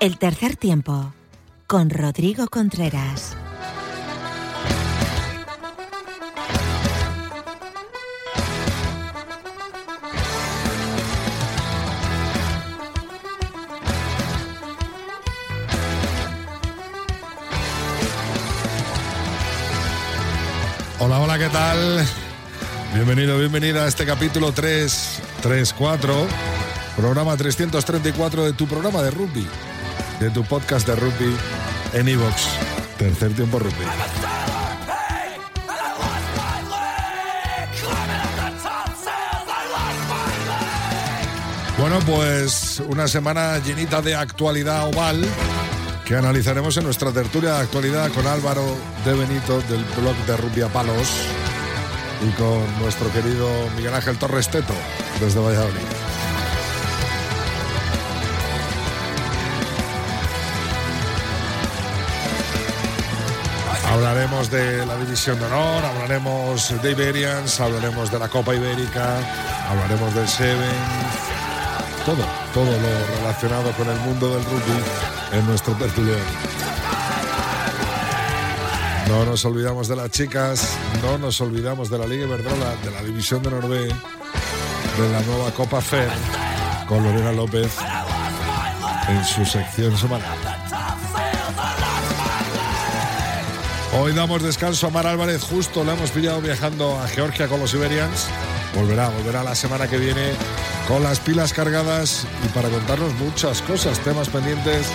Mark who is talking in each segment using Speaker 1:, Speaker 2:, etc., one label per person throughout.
Speaker 1: El tercer tiempo con Rodrigo Contreras.
Speaker 2: Hola, hola, ¿qué tal? Bienvenido, bienvenida a este capítulo 3, 3, 4, programa 334 de tu programa de rugby, de tu podcast de rugby en iVoox, tercer tiempo rugby. Bueno, pues una semana llenita de actualidad oval que analizaremos en nuestra tertulia de actualidad con Álvaro de Benito del blog de Rubia Palos y con nuestro querido Miguel Ángel Torres Teto desde Valladolid. Hablaremos de la División de Honor, hablaremos de Iberians, hablaremos de la Copa Ibérica, hablaremos del Seven, todo, todo lo relacionado con el mundo del rugby en nuestro tertulión. No nos olvidamos de las chicas, no nos olvidamos de la Liga Iberdrola, de la División de Norvé, de la nueva Copa FER, con Lorena López en su sección semanal. Hoy damos descanso a Mar Álvarez, justo la hemos pillado viajando a Georgia con los Iberians. Volverá, volverá la semana que viene con las pilas cargadas y para contarnos muchas cosas, temas pendientes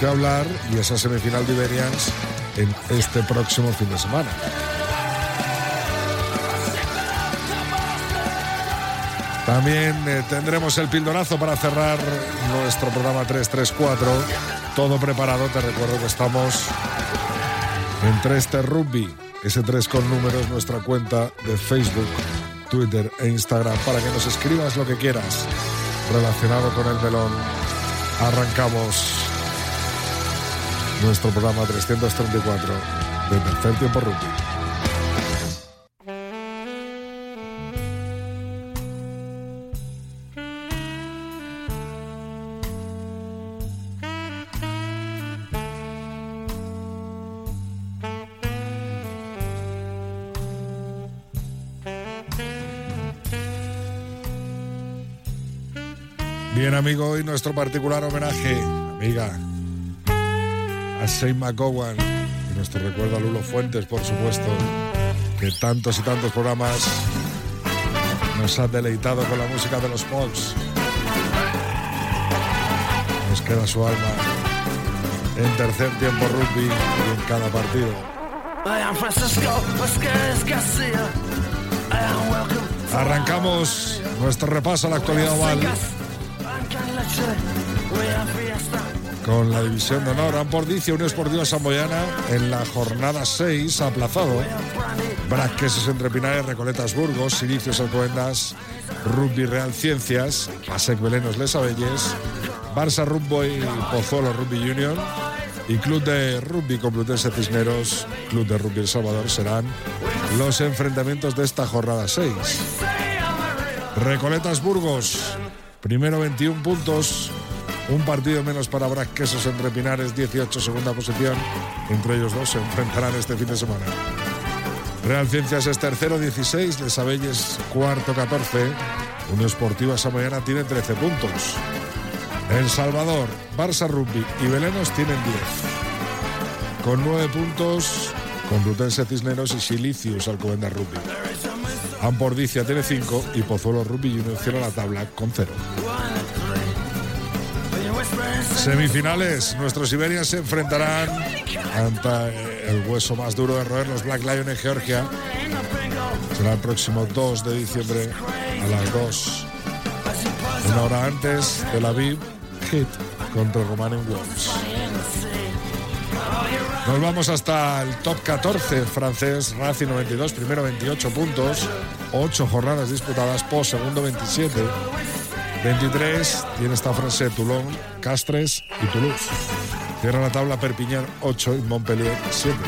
Speaker 2: que hablar y esa semifinal de Iberians en este próximo fin de semana. También eh, tendremos el pildorazo para cerrar nuestro programa 334. Todo preparado, te recuerdo que estamos en 3T Rugby. Ese 3 con números, nuestra cuenta de Facebook, Twitter e Instagram para que nos escribas lo que quieras relacionado con el melón. Arrancamos nuestro programa 334 de Tercer Tiempo Rugby. Bien, amigo, hoy nuestro particular homenaje, amiga, a Shane McGowan y nuestro recuerdo a Lulo Fuentes, por supuesto, que tantos y tantos programas nos ha deleitado con la música de los Pogs. Nos queda su alma en tercer tiempo rugby y en cada partido. Arrancamos nuestro repaso a la actualidad oval con la división de honor. Ampordicio, Unión Esportiva Samboyana en la jornada 6 aplazado. Braqueses entre Pinares, Recoletas Burgos, Silicios Alcobendas, Rugby Real Ciencias, Pasec Belenos Les Abelles, Barça Rugby Pozuelo Rugby Union y Club de Rugby Complutense Cisneros, Club de Rugby El Salvador serán los enfrentamientos de esta jornada 6. Recoletas Burgos, primero 21 puntos, un partido menos para Brasquesos entre Pinares, 18 segunda posición. Entre ellos dos se enfrentarán este fin de semana. Real Ciencias es tercero, 16. Les Abelles, cuarto, 14. Unión Esportiva Samoyana tiene 13 puntos. El Salvador, Barça Rugby y Belenos tienen 10. Con 9 puntos, Complutense Cisneros y Silicius Alcobendas Rugby. Ampordicia tiene 5 y Pozuelo Rugby Unión cierra la tabla con 0. Semifinales, nuestros Iberians se enfrentarán ante el hueso más duro de roer, los Black Lion en Georgia. Será el próximo 2 de diciembre a las 2. Una hora antes de la VIP Hit contra Romanen Wolves. Nos vamos hasta el top 14 francés, Racing 92, primero 28 puntos, 8 jornadas disputadas, post segundo 27. 23 tiene esta frase Toulon, Castres y Toulouse. Cierra la tabla Perpignan 8 y Montpellier 7.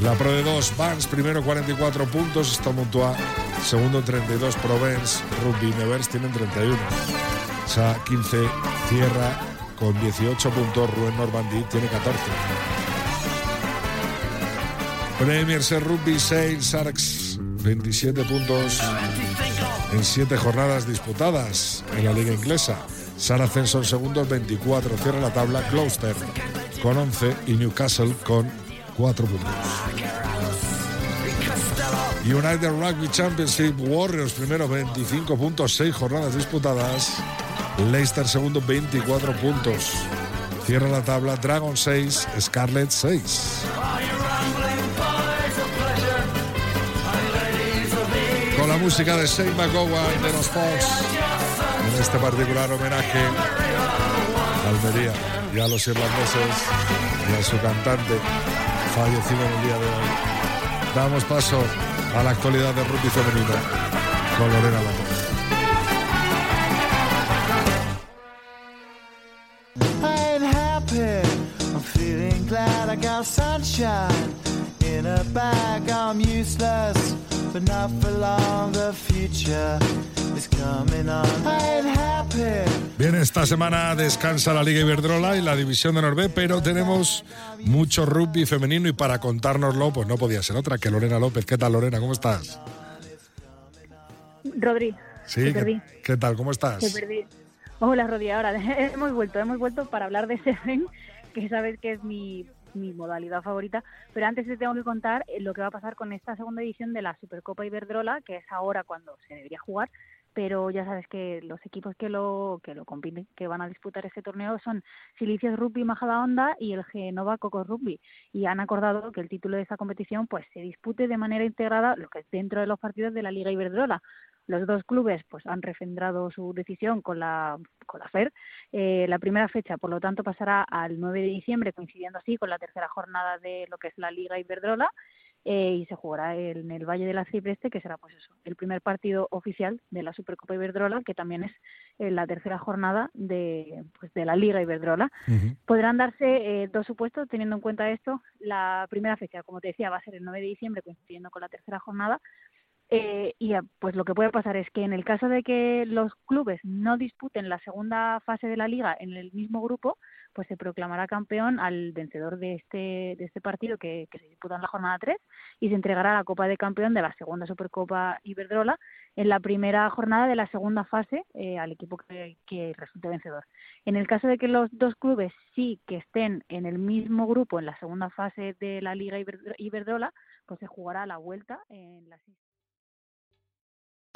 Speaker 2: La Pro de 2, Vans, primero 44 puntos, Montois, segundo 32, Provence, Rugby Nevers tienen 31. Sa 15 cierra con 18 puntos, Ruen Normandy tiene 14. Premier Ser Rugby 6, Sarks 27 puntos en 7 jornadas disputadas en la liga inglesa. Saracens son segundos 24, cierra la tabla Gloucester con 11 y Newcastle con 4 puntos. United Rugby Championship Warriors primero 25 puntos, 6 jornadas disputadas. Leicester segundo 24 puntos. Cierra la tabla Dragon 6, Scarlet 6. Con la música de Shane McGowan de los Fox en este particular homenaje a Almería y a los irlandeses y a su cantante fallecido en el día de hoy. Damos paso a la actualidad del rugby femenino con Lorena López.
Speaker 3: Sunshine in a bag. I'm useless, but not for long. The future is coming on. I ain't happy.
Speaker 2: Bien, esta semana descansa la Liga Iberdrola y la División de Norbe, pero tenemos mucho rugby femenino y para contárnoslo, pues no podía ser otra que Lorena López. ¿Qué tal, Lorena? ¿Cómo estás?
Speaker 4: Rodri.
Speaker 2: Sí,
Speaker 4: te
Speaker 2: ¿qué,
Speaker 4: perdí.
Speaker 2: qué tal? ¿Cómo estás?
Speaker 4: Te perdí. Hola, Rodri. Ahora hemos vuelto, hemos vuelto para hablar de Seven, que sabes que es mi, mi modalidad favorita. Pero antes te tengo que contar eh, lo que va a pasar con esta segunda edición de la Supercopa Iberdrola, que es ahora cuando se debería jugar. Pero ya sabes que los equipos que lo que lo compiten, que van a disputar este torneo son Silicios Rugby Majadahonda y el Genova Cocos Rugby. Y han acordado que el título de esta competición pues se dispute de manera integrada, lo que es dentro de los partidos de la Liga Iberdrola. Los dos clubes pues han refrendado su decisión con la, con la FER. Eh, la primera fecha, por lo tanto, pasará al 9 de diciembre, coincidiendo así con la tercera jornada de lo que es la Liga Iberdrola. eh, y se jugará en el Valle de la Cipreste, que será pues eso, el primer partido oficial de la Supercopa Iberdrola, que también es eh, la tercera jornada de, pues, de la Liga Iberdrola.
Speaker 2: Ujú.
Speaker 4: Podrán darse eh, dos supuestos teniendo en cuenta esto. La primera fecha, como te decía, va a ser el 9 de diciembre, coincidiendo con la tercera jornada. Y eh, pues lo que puede pasar es que en el caso de que los clubes no disputen la segunda fase de la liga en el mismo grupo, pues se proclamará campeón al vencedor de este, de este partido que, se disputa en la jornada 3 y se entregará la Copa de Campeón de la segunda Supercopa Iberdrola en la primera jornada de la segunda fase eh, al equipo que, resulte vencedor. En el caso de que los dos clubes sí que estén en el mismo grupo en la segunda fase de la Liga Iber- Iberdrola, pues se jugará la vuelta en las